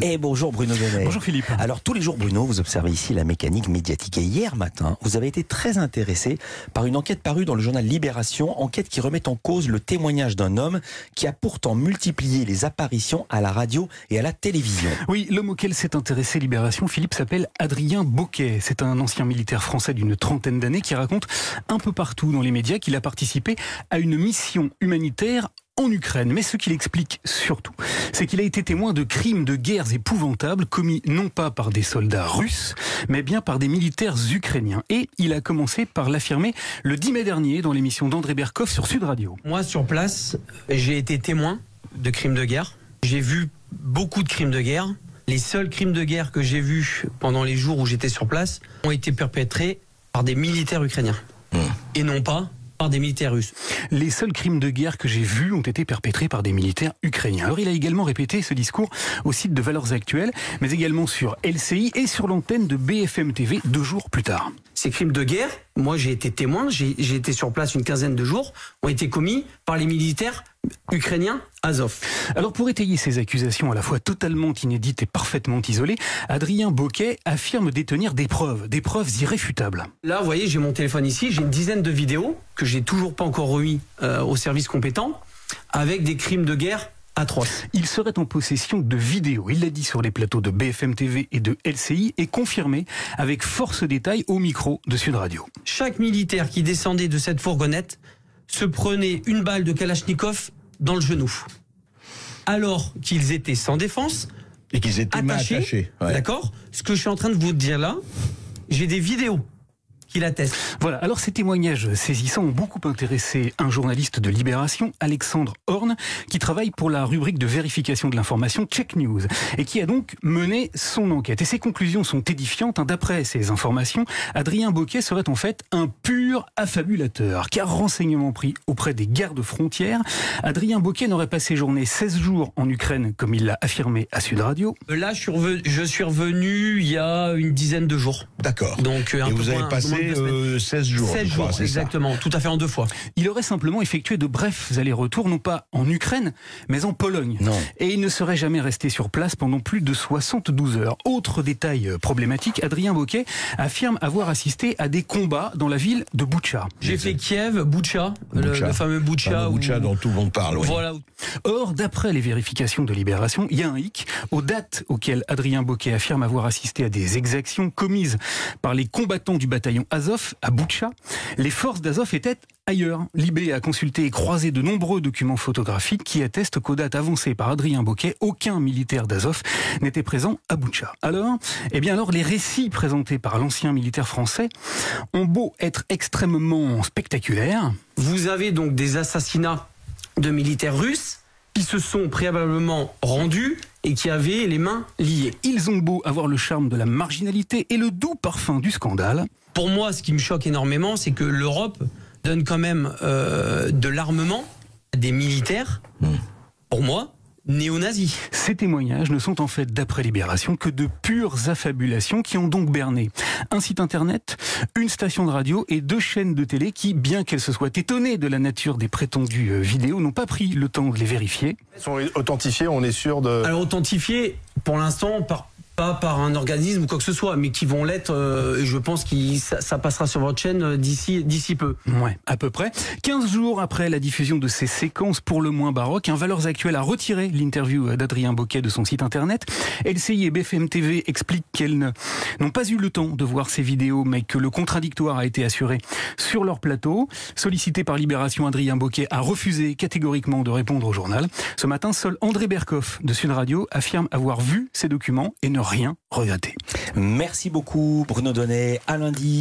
Et bonjour Bruno Donnet. Bonjour Philippe. Alors tous les jours Bruno, vous observez ici la mécanique médiatique et hier matin, vous avez été très intéressé par une enquête parue dans le journal Libération, enquête qui remet en cause le témoignage d'un homme qui a pourtant multiplié les apparitions à la radio et à la télévision. Oui, l'homme auquel s'est intéressé Libération, Philippe, s'appelle Adrien Boquet. C'est un ancien militaire français d'une trentaine d'années qui raconte un peu partout dans les médias qu'il a participé à une mission humanitaire en Ukraine. Mais ce qu'il explique surtout, c'est qu'il a été témoin de crimes de guerres épouvantables commis non pas par des soldats russes, mais bien par des militaires ukrainiens. Et il a commencé par l'affirmer le 10 mai dernier dans l'émission d'André Berkoff sur Sud Radio. Moi, sur place, j'ai été témoin de crimes de guerre. J'ai vu beaucoup de crimes de guerre. Les seuls crimes de guerre que j'ai vus pendant les jours où j'étais sur place ont été perpétrés par des militaires ukrainiens. Mmh. Et non pas par des militaires russes. Les seuls crimes de guerre que j'ai vus ont été perpétrés par des militaires ukrainiens. Alors il a également répété ce discours au site de Valeurs Actuelles, mais également sur LCI et sur l'antenne de BFM TV deux jours plus tard. Ces crimes de guerre, moi j'ai été témoin, j'ai été sur place une quinzaine de jours, ont été commis par les militaires ukrainiens Azov. Alors pour étayer ces accusations à la fois totalement inédites et parfaitement isolées, Adrien Boquet affirme détenir des preuves, des preuves irréfutables. Là, vous voyez, j'ai mon téléphone ici, j'ai une dizaine de vidéos que j'ai toujours pas encore remis euh, aux services compétents avec des crimes de guerre atroces. Il serait en possession de vidéos, il l'a dit sur les plateaux de BFM TV et de LCI, et confirmé avec force détail au micro de Sud Radio. Chaque militaire qui descendait de cette fourgonnette se prenait une balle de Kalachnikov dans le genou. Alors qu'ils étaient sans défense. Et qu'ils étaient attachés. D'accord? Ce que je suis en train de vous dire là, j'ai des vidéos qui l'attestent. Voilà, alors ces témoignages saisissants ont beaucoup intéressé un journaliste de Libération, Alexandre Horn, qui travaille pour la rubrique de vérification de l'information Check News, et qui a donc mené son enquête. Et ses conclusions sont édifiantes. Hein. D'après ces informations, Adrien Boquet serait en fait un pur affabulateur, car renseignement pris auprès des gardes frontières, Adrien Boquet n'aurait pas séjourné 16 jours en Ukraine, comme il l'a affirmé à Sud Radio. Là, je suis revenu, je suis revenu il y a une dizaine de jours. D'accord. Donc, un et peu vous avez passé 16 euh, jours. 16 jours, exactement. Tout à fait en deux fois. Il aurait simplement effectué de brefs allers-retours, non pas en Ukraine, mais en Pologne. Non. Et il ne serait jamais resté sur place pendant plus de 72 heures. Autre détail euh, problématique, Adrien Boquet affirme avoir assisté à des combats dans la ville de Boucha. J'ai fait Kiev, Boucha, le, fameux Boucha. Boucha dont tout le monde parle. Oui. Voilà. Or, d'après les vérifications de Libération, il y a un hic. Aux dates auxquelles Adrien Boquet affirme avoir assisté à des exactions commises par les combattants du bataillon Azov à Boucha, les forces d'Azov étaient ailleurs. Libé a consulté et croisé de nombreux documents photographiques qui attestent qu'aux dates avancées par Adrien Boquet, aucun militaire d'Azov n'était présent à Boucha. Alors, eh bien alors, les récits présentés par l'ancien militaire français ont beau être extrêmement spectaculaires. Vous avez donc des assassinats de militaires russes qui se sont préalablement rendus et qui avaient les mains liées. Ils ont beau avoir le charme de la marginalité et le doux parfum du scandale. Pour moi, ce qui me choque énormément, c'est que l'Europe donne quand même euh, de l'armement à des militaires, pour moi, néo-nazis. Ces témoignages ne sont en fait, d'après Libération, que de pures affabulations qui ont donc berné un site internet, une station de radio et deux chaînes de télé qui, bien qu'elles se soient étonnées de la nature des prétendues euh, vidéos, n'ont pas pris le temps de les vérifier. Elles sont authentifiées, on est sûr de... Alors authentifiées, pour l'instant, par pas par un organisme ou quoi que ce soit, mais qui vont l'être. Euh, je pense que ça, ça, passera sur votre chaîne euh, d'ici d'ici peu. Ouais, à peu près. 15 jours après la diffusion de ces séquences pour le moins baroques, un Valeurs Actuelles a retiré l'interview d'Adrien Boquet de son site internet. LCI et BFM TV expliquent qu'elles n'ont pas eu le temps de voir ces vidéos, mais que le contradictoire a été assuré sur leur plateau. Sollicité par Libération, Adrien Boquet a refusé catégoriquement de répondre au journal. Ce matin, seul André Berkoff de Sud Radio affirme avoir vu ces documents et ne rien regretter. Merci beaucoup Bruno Donnet. À lundi.